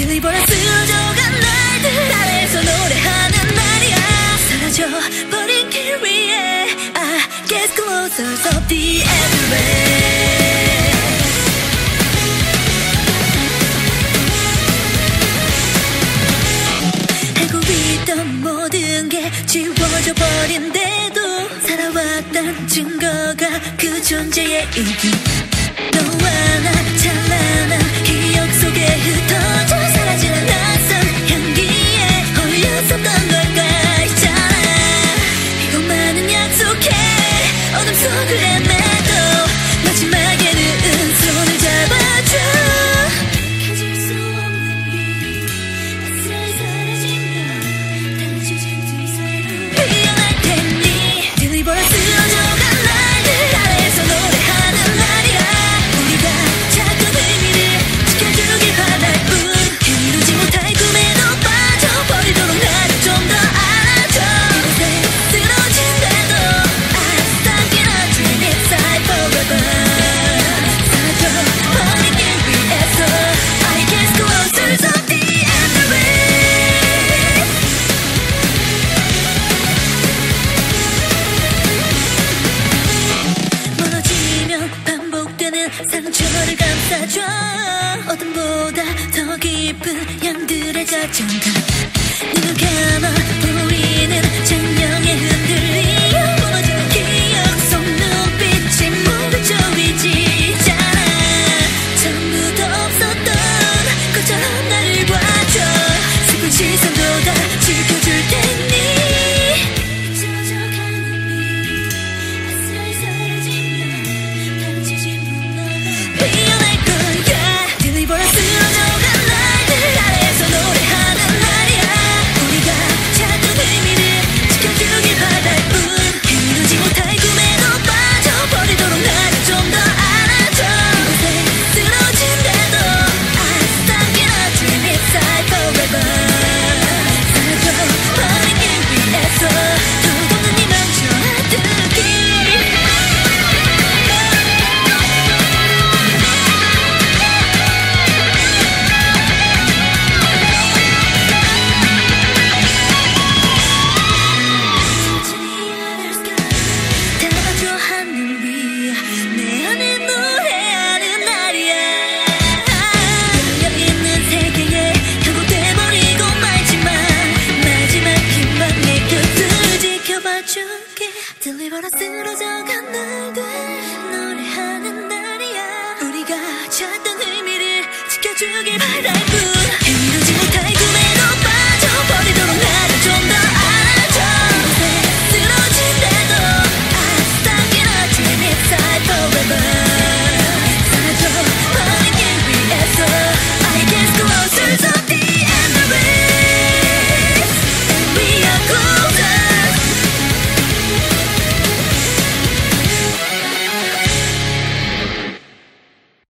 글리보라 스쳐간 날들. 따라서 노래하는 날이야. 사라져버린 길 위에. I 아, get closer of the 모든 게 지워져 버린데도 살아왔던 증거가 그 존재의 이기. 너와 감싸줘 어둠보다 더 깊은 양들의 작전가 누구나